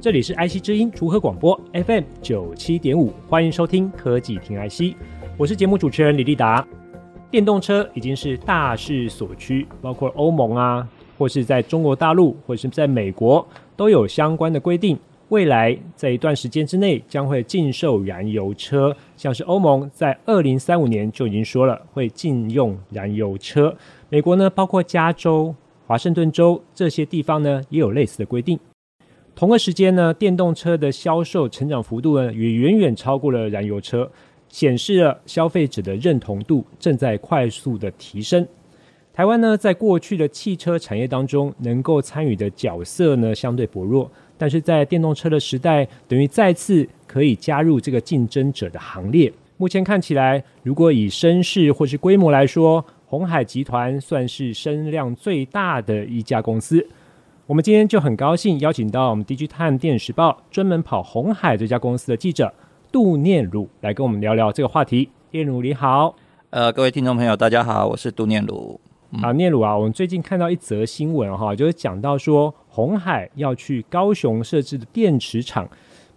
这里是 IC 之音竹科广播 FM 九七点五，欢迎收听科技听 IC，我是节目主持人李立达。电动车已经是大势所趋，包括欧盟啊，或是在中国大陆，或是在美国，都有相关的规定。未来在一段时间之内将会禁售燃油车，像是欧盟在二零三五年就已经说了会禁用燃油车。美国呢，包括加州、华盛顿州这些地方呢，也有类似的规定。同个时间呢，电动车的销售成长幅度呢，也远远超过了燃油车，显示了消费者的认同度正在快速的提升。台湾呢，在过去的汽车产业当中，能够参与的角色呢，相对薄弱，但是在电动车的时代，等于再次可以加入这个竞争者的行列。目前看起来，如果以声势或是规模来说，鸿海集团算是声量最大的一家公司。我们今天就很高兴邀请到我们 DigiTimes 电子时报专门跑红海这家公司的记者杜念鲁来跟我们聊聊这个话题。念鲁你好，呃，各位听众朋友，大家好，我是杜念鲁。嗯、啊，念鲁啊，我们最近看到一则新闻哈，就是讲到说红海要去高雄设置的电池厂，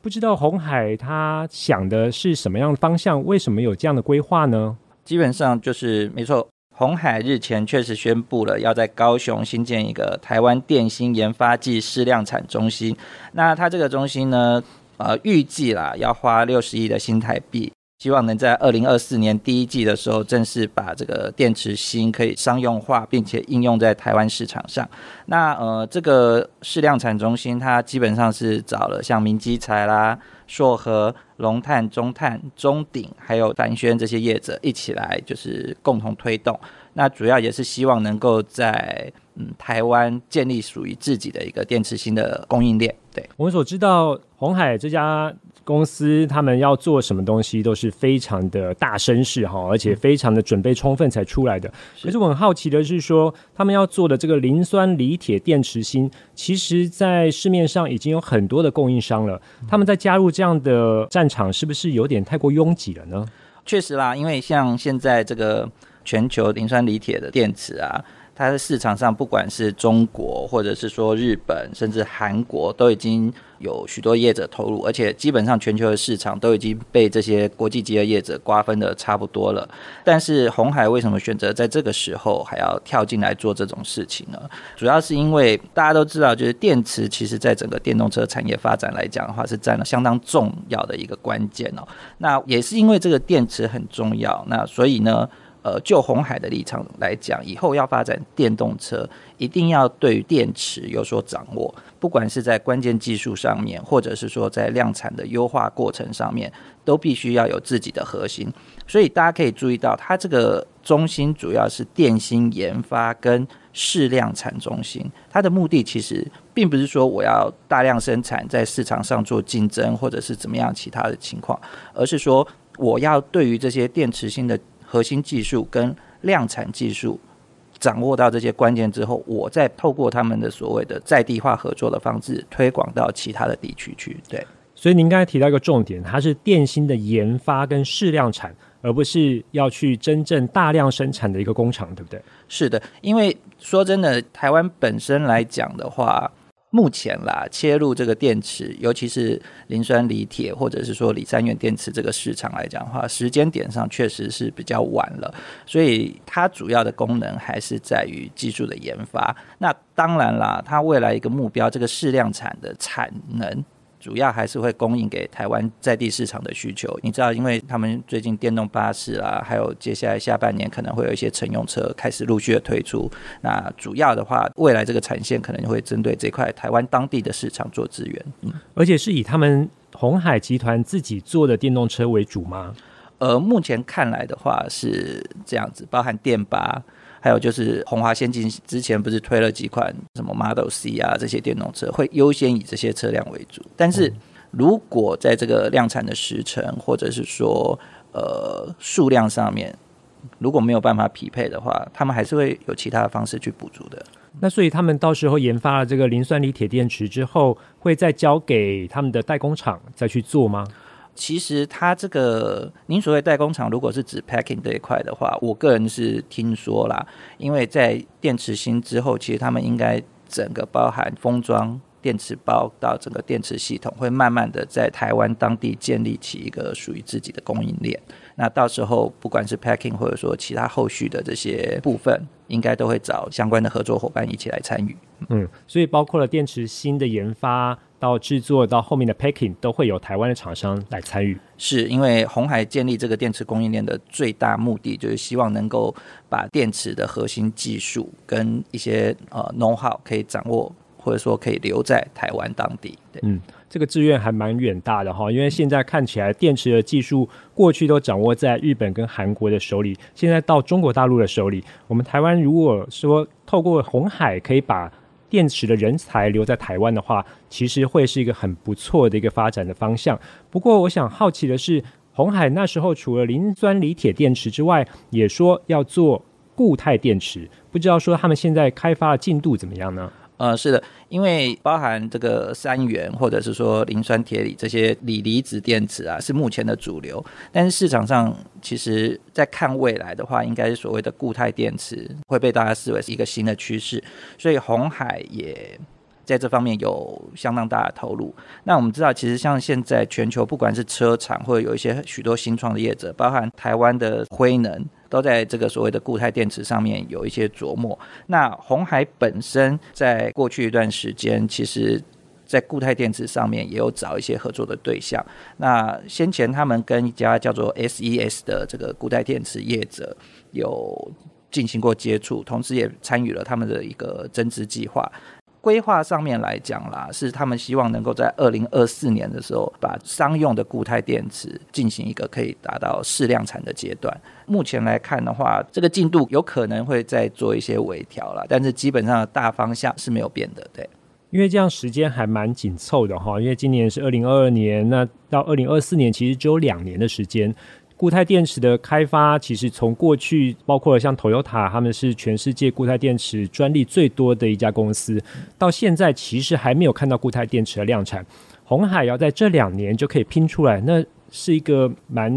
不知道红海他想的是什么样的方向？为什么有这样的规划呢？基本上就是没错。鸿海日前确实宣布了要在高雄新建一个台湾电芯研发暨试量产中心。那它这个中心呢，呃，预计啦要花六十亿的新台币，希望能在二零二四年第一季的时候正式把这个电池芯可以商用化，并且应用在台湾市场上。那呃，这个试量产中心它基本上是找了像明基材啦。硕和、龙碳、中碳、中鼎，还有凡轩这些业者一起来，就是共同推动。那主要也是希望能够在嗯台湾建立属于自己的一个电池芯的供应链。对，我们所知道，红海这家。公司他们要做什么东西都是非常的大声势哈，而且非常的准备充分才出来的。可是我很好奇的是说，他们要做的这个磷酸锂铁电池芯，其实在市面上已经有很多的供应商了。他们在加入这样的战场，是不是有点太过拥挤了呢？确实啦，因为像现在这个全球磷酸锂铁的电池啊。它的市场上，不管是中国，或者是说日本，甚至韩国，都已经有许多业者投入，而且基本上全球的市场都已经被这些国际级的业者瓜分的差不多了。但是红海为什么选择在这个时候还要跳进来做这种事情呢？主要是因为大家都知道，就是电池其实在整个电动车产业发展来讲的话，是占了相当重要的一个关键哦。那也是因为这个电池很重要，那所以呢。呃，就红海的立场来讲，以后要发展电动车，一定要对于电池有所掌握，不管是在关键技术上面，或者是说在量产的优化过程上面，都必须要有自己的核心。所以大家可以注意到，它这个中心主要是电芯研发跟试量产中心，它的目的其实并不是说我要大量生产，在市场上做竞争，或者是怎么样其他的情况，而是说我要对于这些电池芯的。核心技术跟量产技术掌握到这些关键之后，我再透过他们的所谓的在地化合作的方式推广到其他的地区去。对，所以您刚才提到一个重点，它是电芯的研发跟试量产，而不是要去真正大量生产的一个工厂，对不对？是的，因为说真的，台湾本身来讲的话。目前啦，切入这个电池，尤其是磷酸锂铁或者是说锂三元电池这个市场来讲的话，时间点上确实是比较晚了，所以它主要的功能还是在于技术的研发。那当然啦，它未来一个目标，这个适量产的产能。主要还是会供应给台湾在地市场的需求。你知道，因为他们最近电动巴士啊，还有接下来下半年可能会有一些乘用车开始陆续的推出。那主要的话，未来这个产线可能会针对这块台湾当地的市场做资源。嗯，而且是以他们鸿海集团自己做的电动车为主吗？呃，目前看来的话是这样子，包含电巴。还有就是鸿华先进之前不是推了几款什么 Model C 啊，这些电动车会优先以这些车辆为主，但是如果在这个量产的时程或者是说呃数量上面如果没有办法匹配的话，他们还是会有其他的方式去补足的。那所以他们到时候研发了这个磷酸锂铁电池之后，会再交给他们的代工厂再去做吗？其实它这个您所谓代工厂，如果是指 packing 这一块的话，我个人是听说啦，因为在电池芯之后，其实他们应该整个包含封装。电池包到整个电池系统，会慢慢的在台湾当地建立起一个属于自己的供应链。那到时候不管是 packing 或者说其他后续的这些部分，应该都会找相关的合作伙伴一起来参与。嗯，所以包括了电池芯的研发到制作到后面的 packing，都会有台湾的厂商来参与。是因为红海建立这个电池供应链的最大目的，就是希望能够把电池的核心技术跟一些呃 know how 可以掌握。或者说可以留在台湾当地，对，嗯，这个志愿还蛮远大的哈，因为现在看起来电池的技术过去都掌握在日本跟韩国的手里，现在到中国大陆的手里，我们台湾如果说透过红海可以把电池的人才留在台湾的话，其实会是一个很不错的一个发展的方向。不过，我想好奇的是，红海那时候除了磷酸锂铁电池之外，也说要做固态电池，不知道说他们现在开发的进度怎么样呢？呃，是的，因为包含这个三元或者是说磷酸铁锂这些锂离子电池啊，是目前的主流。但是市场上其实在看未来的话，应该是所谓的固态电池会被大家视为是一个新的趋势。所以红海也在这方面有相当大的投入。那我们知道，其实像现在全球不管是车厂或者有一些许多新创的业者，包含台湾的辉能。都在这个所谓的固态电池上面有一些琢磨。那红海本身在过去一段时间，其实在固态电池上面也有找一些合作的对象。那先前他们跟一家叫做 SES 的这个固态电池业者有进行过接触，同时也参与了他们的一个增资计划。规划上面来讲啦，是他们希望能够在二零二四年的时候，把商用的固态电池进行一个可以达到试量产的阶段。目前来看的话，这个进度有可能会再做一些微调了，但是基本上大方向是没有变的。对，因为这样时间还蛮紧凑的哈，因为今年是二零二二年，那到二零二四年其实只有两年的时间。固态电池的开发，其实从过去包括像 Toyota，他们是全世界固态电池专利最多的一家公司，到现在其实还没有看到固态电池的量产。红海要在这两年就可以拼出来，那是一个蛮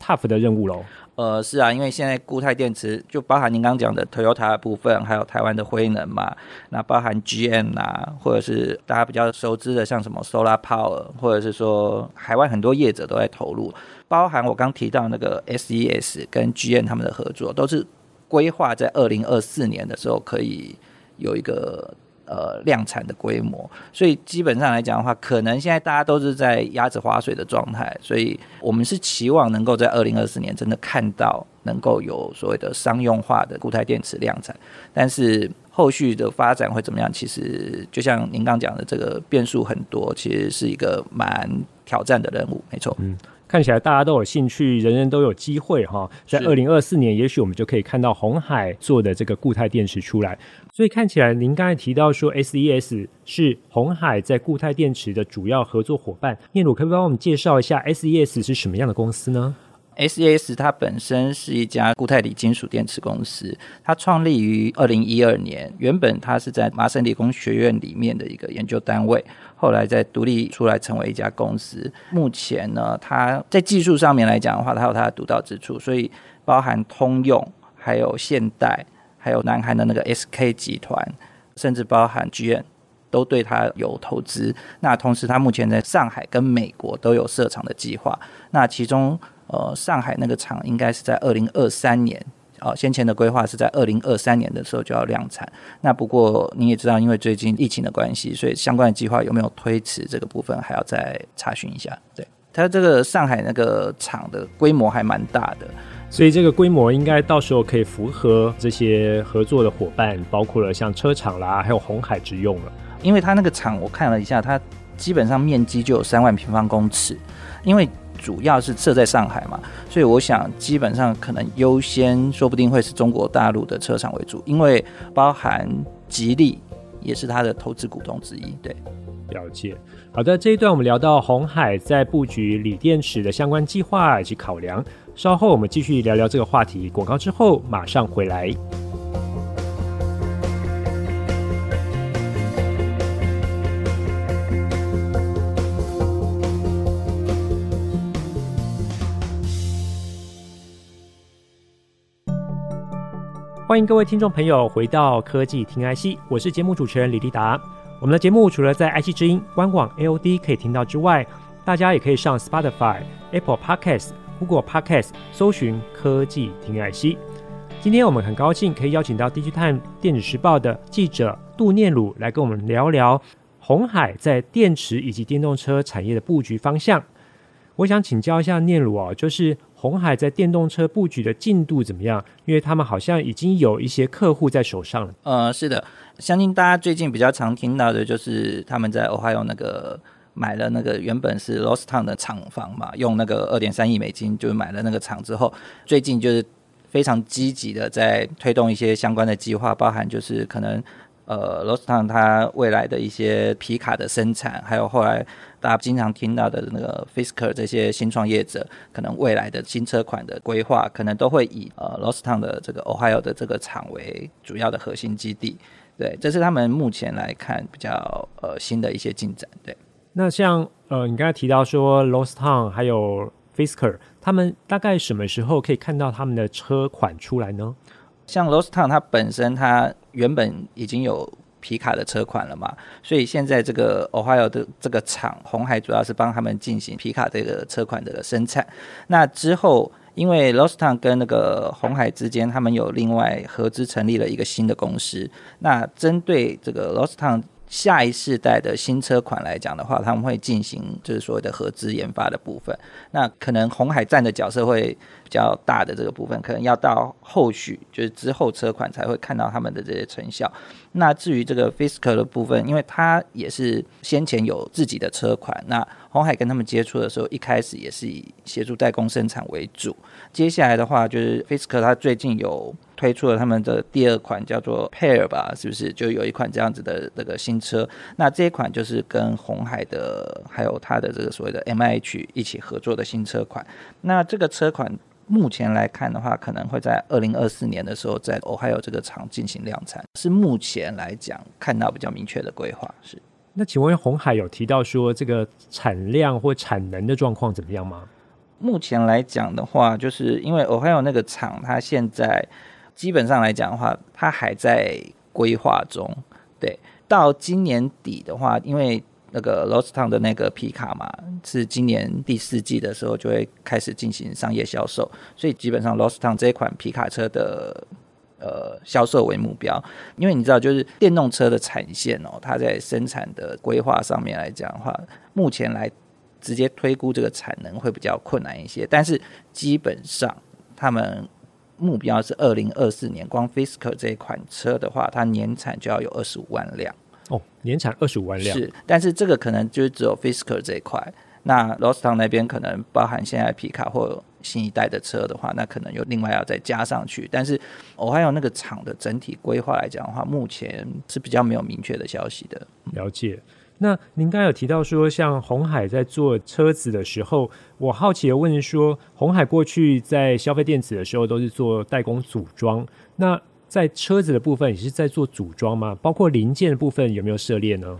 tough 的任务喽。呃，是啊，因为现在固态电池就包含您刚讲的 Toyota 的部分，还有台湾的辉能嘛，那包含 GM 啊，或者是大家比较熟知的像什么 Solar Power，或者是说海外很多业者都在投入。包含我刚提到那个 SES 跟 G N 他们的合作，都是规划在二零二四年的时候可以有一个呃量产的规模，所以基本上来讲的话，可能现在大家都是在鸭子划水的状态，所以我们是期望能够在二零二四年真的看到能够有所谓的商用化的固态电池量产，但是后续的发展会怎么样？其实就像您刚讲的，这个变数很多，其实是一个蛮挑战的任务，没错，嗯。看起来大家都有兴趣，人人都有机会哈。在二零二四年，也许我们就可以看到红海做的这个固态电池出来。所以看起来，您刚才提到说，SES 是红海在固态电池的主要合作伙伴。念鲁可不可以帮我们介绍一下 SES 是什么样的公司呢？SES 它本身是一家固态锂金属电池公司，它创立于二零一二年，原本它是在麻省理工学院里面的一个研究单位，后来再独立出来成为一家公司。目前呢，它在技术上面来讲的话，它有它的独到之处，所以包含通用、还有现代、还有南韩的那个 SK 集团，甚至包含 GM 都对它有投资。那同时，它目前在上海跟美国都有设厂的计划。那其中呃，上海那个厂应该是在二零二三年，哦，先前的规划是在二零二三年的时候就要量产。那不过你也知道，因为最近疫情的关系，所以相关的计划有没有推迟，这个部分还要再查询一下。对，它这个上海那个厂的规模还蛮大的，所以这个规模应该到时候可以符合这些合作的伙伴，包括了像车厂啦，还有红海之用了。因为它那个厂我看了一下，它基本上面积就有三万平方公尺，因为。主要是设在上海嘛，所以我想基本上可能优先，说不定会是中国大陆的车厂为主，因为包含吉利也是他的投资股东之一。对，了解。好的，这一段我们聊到鸿海在布局锂电池的相关计划以及考量，稍后我们继续聊聊这个话题。广告之后马上回来。欢迎各位听众朋友回到科技听 IC，我是节目主持人李立达。我们的节目除了在 IC 之音官网 AOD 可以听到之外，大家也可以上 Spotify、Apple Podcasts、Google Podcasts 搜寻科技听 IC。今天我们很高兴可以邀请到《DigiTime 电子时报》的记者杜念鲁来跟我们聊聊鸿海在电池以及电动车产业的布局方向。我想请教一下念鲁啊，就是鸿海在电动车布局的进度怎么样？因为他们好像已经有一些客户在手上了。呃，是的，相信大家最近比较常听到的就是他们在 Ohio 那个买了那个原本是 Lordstown 的厂房嘛，用那个二点三亿美金就买了那个厂之后，最近就是非常积极的在推动一些相关的计划，包含就是可能。呃，Lordstown 它未来的一些皮卡的生产，还有后来大家经常听到的那个 Fisker 这些新创业者，可能未来的新车款的规划，可能都会以呃 Lordstown 的这个 Ohio 的这个厂为主要的核心基地。对，这是他们目前来看比较呃新的一些进展。对，那像呃你刚才提到说 Lordstown 还有 Fisker，他们大概什么时候可以看到他们的车款出来呢？像 Lost Town 它本身它原本已经有皮卡的车款了嘛，所以现在这个 Ohio 的这个厂红海主要是帮他们进行皮卡这个车款的生产。那之后，因为 Lost Town 跟那个红海之间，他们有另外合资成立了一个新的公司。那针对这个 Lost Town 下一世代的新车款来讲的话，他们会进行就是所谓的合资研发的部分。那可能红海占的角色会比较大的这个部分，可能要到后续就是之后车款才会看到他们的这些成效。那至于这个 Fisker 的部分，因为它也是先前有自己的车款，那红海跟他们接触的时候，一开始也是以协助代工生产为主。接下来的话，就是 Fisker 它最近有。推出了他们的第二款叫做 Pair 吧，是不是就有一款这样子的那个新车？那这一款就是跟红海的还有它的这个所谓的 MIH 一起合作的新车款。那这个车款目前来看的话，可能会在二零二四年的时候在 Ohio 这个厂进行量产，是目前来讲看到比较明确的规划。是。那请问红海有提到说这个产量或产能的状况怎么样吗？目前来讲的话，就是因为 Ohio 那个厂它现在。基本上来讲的话，它还在规划中。对，到今年底的话，因为那个 Lost Town 的那个皮卡嘛，是今年第四季的时候就会开始进行商业销售，所以基本上 Lost Town 这一款皮卡车的呃销售为目标。因为你知道，就是电动车的产线哦，它在生产的规划上面来讲的话，目前来直接推估这个产能会比较困难一些。但是基本上他们。目标是二零二四年，光 Fisker 这一款车的话，它年产就要有二十五万辆哦，年产二十五万辆是，但是这个可能就只有 Fisker 这一块。那 Lordstown 那边可能包含现在皮卡或新一代的车的话，那可能又另外要再加上去。但是我还有那个厂的整体规划来讲的话，目前是比较没有明确的消息的。了解。那您刚才有提到说，像红海在做车子的时候，我好奇的问说，红海过去在消费电子的时候都是做代工组装，那在车子的部分也是在做组装吗？包括零件的部分有没有涉猎呢？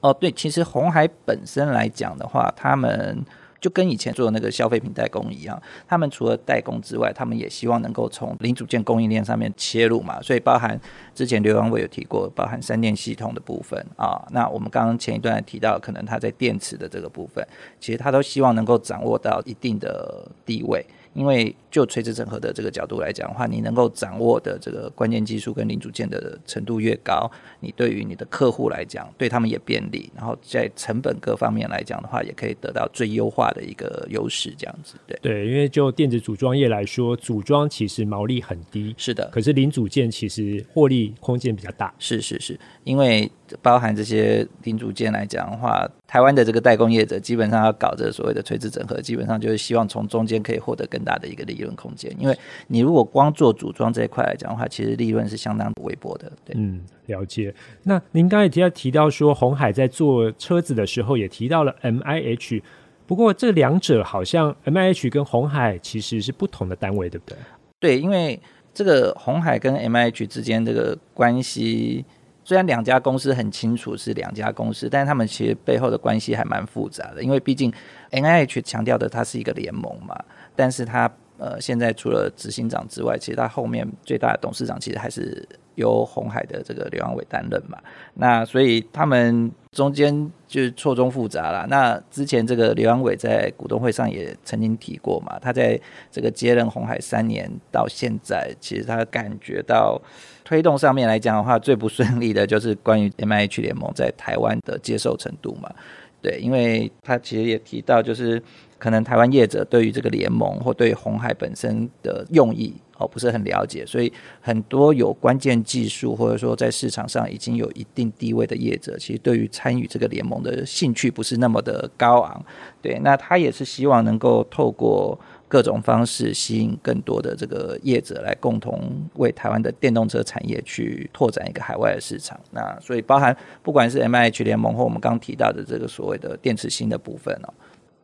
哦，对，其实红海本身来讲的话，他们。就跟以前做的那个消费品代工一样，他们除了代工之外，他们也希望能够从零组件供应链上面切入嘛。所以包含之前刘扬伟有提过，包含三电系统的部分啊。那我们刚刚前一段提到，可能他在电池的这个部分，其实他都希望能够掌握到一定的地位。因为就垂直整合的这个角度来讲的话，你能够掌握的这个关键技术跟零组件的程度越高，你对于你的客户来讲，对他们也便利，然后在成本各方面来讲的话，也可以得到最优化的一个优势，这样子。对对，因为就电子组装业来说，组装其实毛利很低，是的。可是零组件其实获利空间比较大。是是是，因为包含这些零组件来讲的话，台湾的这个代工业者基本上要搞这所谓的垂直整合，基本上就是希望从中间可以获得更大的一个利润空间。因为你如果光做组装这一块来讲的话，其实利润是相当微薄的。对，嗯，了解。那您刚才提到提到说，红海在做车子的时候也提到了 MIH，不过这两者好像 MIH 跟红海其实是不同的单位，对不对？对，因为这个红海跟 MIH 之间这个关系。虽然两家公司很清楚是两家公司，但是他们其实背后的关系还蛮复杂的。因为毕竟 NIH 强调的它是一个联盟嘛，但是它呃现在除了执行长之外，其实它后面最大的董事长其实还是由鸿海的这个刘扬伟担任嘛。那所以他们中间就是错综复杂啦。那之前这个刘扬伟在股东会上也曾经提过嘛，他在这个接任鸿海三年到现在，其实他感觉到。推动上面来讲的话，最不顺利的就是关于 MIH 联盟在台湾的接受程度嘛。对，因为他其实也提到，就是可能台湾业者对于这个联盟或对红海本身的用意哦不是很了解，所以很多有关键技术或者说在市场上已经有一定地位的业者，其实对于参与这个联盟的兴趣不是那么的高昂。对，那他也是希望能够透过。各种方式吸引更多的这个业者来共同为台湾的电动车产业去拓展一个海外的市场。那所以包含不管是 MIH 联盟或我们刚提到的这个所谓的电池芯的部分哦，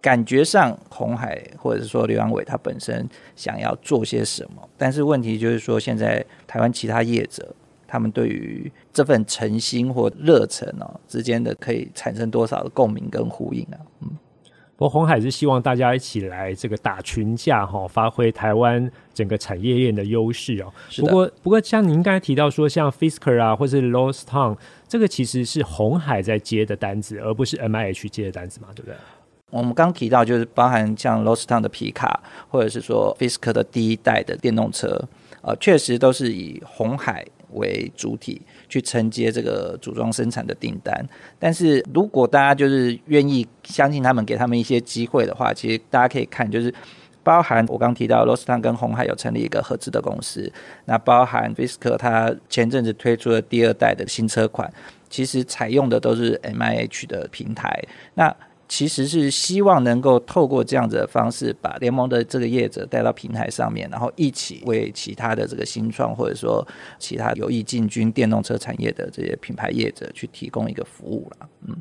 感觉上红海或者是说刘阳伟他本身想要做些什么，但是问题就是说现在台湾其他业者他们对于这份诚心或热忱哦之间的可以产生多少的共鸣跟呼应啊？嗯。不过红海是希望大家一起来这个打群架哈，发挥台湾整个产业链的优势哦。不过不过像您刚才提到说，像 Fisker 啊，或是 Lordstown，这个其实是红海在接的单子，而不是 MIH 接的单子嘛，对不对？我们刚提到就是包含像 Lordstown 的皮卡，或者是说 Fisker 的第一代的电动车，呃，确实都是以红海为主体。去承接这个组装生产的订单，但是如果大家就是愿意相信他们，给他们一些机会的话，其实大家可以看，就是包含我刚提到罗斯汤跟红海有成立一个合资的公司，那包含 Visco 它前阵子推出了第二代的新车款，其实采用的都是 MIH 的平台，那。其实是希望能够透过这样子的方式，把联盟的这个业者带到平台上面，然后一起为其他的这个新创或者说其他有意进军电动车产业的这些品牌业者去提供一个服务了。嗯，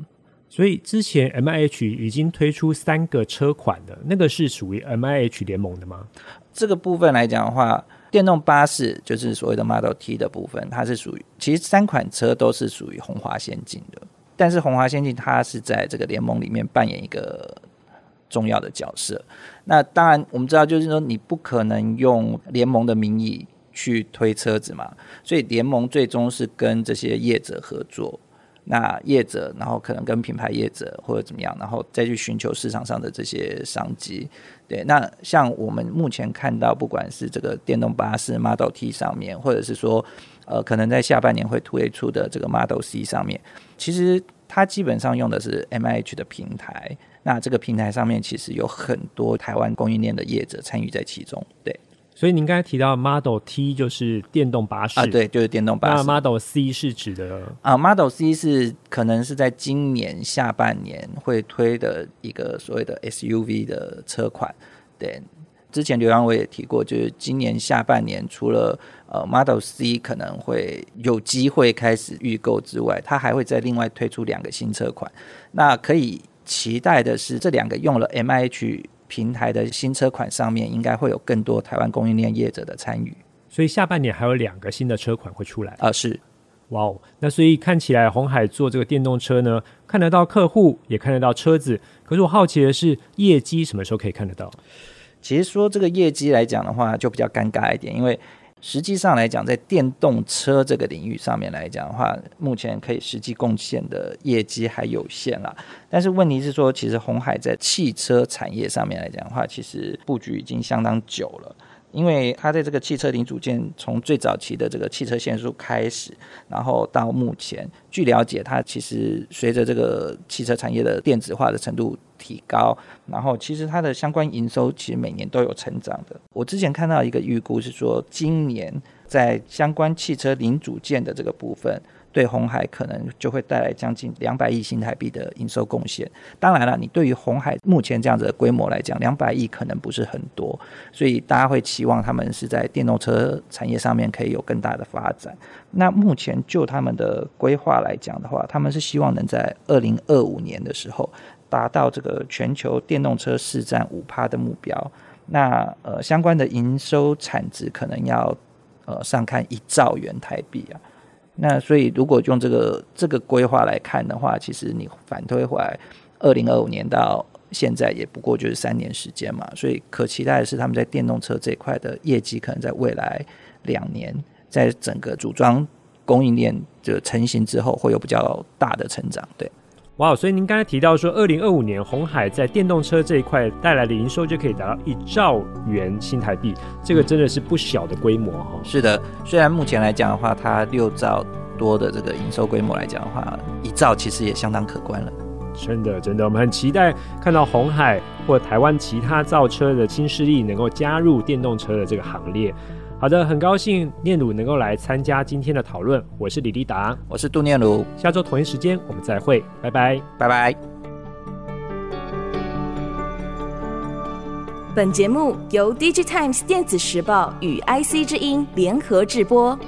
所以之前 MIH 已经推出三个车款的，那个是属于 MIH 联盟的吗？这个部分来讲的话，电动巴士就是所谓的 Model T 的部分，它是属于其实三款车都是属于红华先进的。但是鸿华先进它是在这个联盟里面扮演一个重要的角色。那当然我们知道，就是说你不可能用联盟的名义去推车子嘛，所以联盟最终是跟这些业者合作。那业者然后可能跟品牌业者或者怎么样，然后再去寻求市场上的这些商机。对，那像我们目前看到，不管是这个电动巴士 Model T 上面，或者是说呃可能在下半年会推出的这个 Model C 上面。其实它基本上用的是 MIH 的平台，那这个平台上面其实有很多台湾供应链的业者参与在其中。对，所以您刚才提到 Model T 就是电动巴士啊，对，就是电动巴士。那 Model C 是指的啊，Model C 是可能是在今年下半年会推的一个所谓的 SUV 的车款。对，之前刘洋我也提过，就是今年下半年除了呃，Model C 可能会有机会开始预购之外，它还会再另外推出两个新车款。那可以期待的是，这两个用了 MIH 平台的新车款上面，应该会有更多台湾供应链业者的参与。所以下半年还有两个新的车款会出来啊？是，哇哦！那所以看起来红海做这个电动车呢，看得到客户，也看得到车子。可是我好奇的是，业绩什么时候可以看得到？其实说这个业绩来讲的话，就比较尴尬一点，因为。实际上来讲，在电动车这个领域上面来讲的话，目前可以实际贡献的业绩还有限啦。但是问题是说，其实鸿海在汽车产业上面来讲的话，其实布局已经相当久了。因为它在这个汽车零组件，从最早期的这个汽车线束开始，然后到目前，据了解，它其实随着这个汽车产业的电子化的程度提高，然后其实它的相关营收其实每年都有成长的。我之前看到一个预估是说，今年在相关汽车零组件的这个部分，对红海可能就会带来将近两百亿新台币的营收贡献。当然了，你对于红海目前这样子的规模来讲，两百亿可能不是很多，所以大家会期望他们是在电动车产业上面可以有更大的发展。那目前就他们的规划来讲的话，他们是希望能在二零二五年的时候达到这个全球电动车市占五趴的目标。那呃，相关的营收产值可能要呃上看一兆元台币啊。那所以如果用这个这个规划来看的话，其实你反推回来，二零二五年到现在也不过就是三年时间嘛。所以可期待的是，他们在电动车这一块的业绩，可能在未来两年，在整个组装供应链就成型之后，会有比较大的成长。对。哇，所以您刚才提到说，二零二五年红海在电动车这一块带来的营收就可以达到一兆元新台币，这个真的是不小的规模哈。是的，虽然目前来讲的话，它六兆多的这个营收规模来讲的话，一兆其实也相当可观了。真的，真的，我们很期待看到红海或台湾其他造车的新势力能够加入电动车的这个行列。好的，很高兴念鲁能够来参加今天的讨论。我是李立达，我是杜念鲁。下周同一时间我们再会，拜拜，拜拜。本节目由 DigiTimes 电子时报与 IC 之音联合制播。